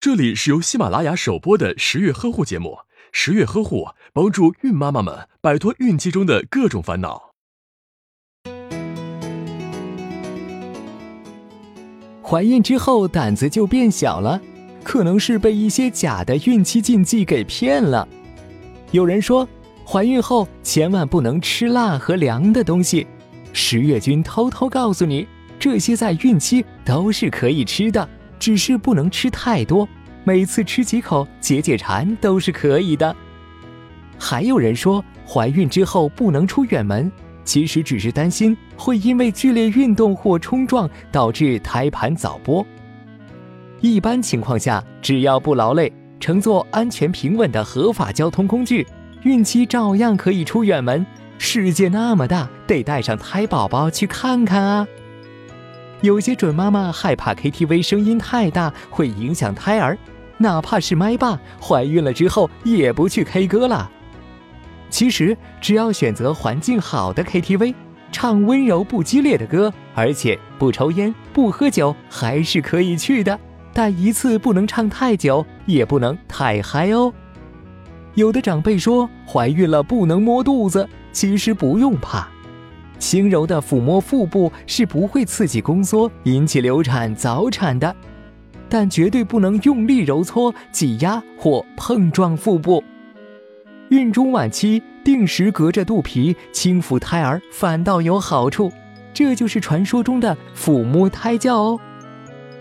这里是由喜马拉雅首播的十月呵护节目，十月呵护帮助孕妈妈们摆脱孕期中的各种烦恼。怀孕之后胆子就变小了，可能是被一些假的孕期禁忌给骗了。有人说，怀孕后千万不能吃辣和凉的东西。十月君偷偷告诉你，这些在孕期都是可以吃的。只是不能吃太多，每次吃几口解解馋都是可以的。还有人说怀孕之后不能出远门，其实只是担心会因为剧烈运动或冲撞导致胎盘早剥。一般情况下，只要不劳累，乘坐安全平稳的合法交通工具，孕期照样可以出远门。世界那么大，得带上胎宝宝去看看啊！有些准妈妈害怕 KTV 声音太大会影响胎儿，哪怕是麦霸，怀孕了之后也不去 K 歌了。其实只要选择环境好的 KTV，唱温柔不激烈的歌，而且不抽烟不喝酒，还是可以去的。但一次不能唱太久，也不能太嗨哦。有的长辈说怀孕了不能摸肚子，其实不用怕。轻柔的抚摸腹部是不会刺激宫缩，引起流产早产的，但绝对不能用力揉搓、挤压或碰撞腹部。孕中晚期定时隔着肚皮轻抚胎儿反倒有好处，这就是传说中的抚摸胎教哦。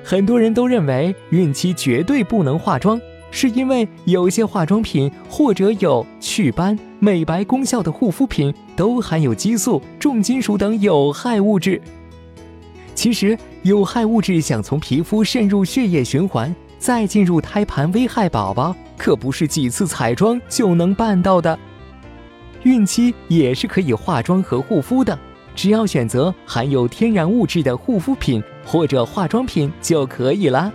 很多人都认为孕期绝对不能化妆。是因为有些化妆品或者有祛斑、美白功效的护肤品都含有激素、重金属等有害物质。其实，有害物质想从皮肤渗入血液循环，再进入胎盘危害宝宝，可不是几次彩妆就能办到的。孕期也是可以化妆和护肤的，只要选择含有天然物质的护肤品或者化妆品就可以啦。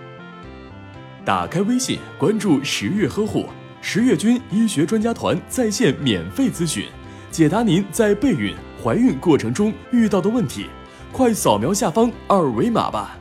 打开微信，关注十月呵护十月军医学专家团在线免费咨询，解答您在备孕、怀孕过程中遇到的问题。快扫描下方二维码吧。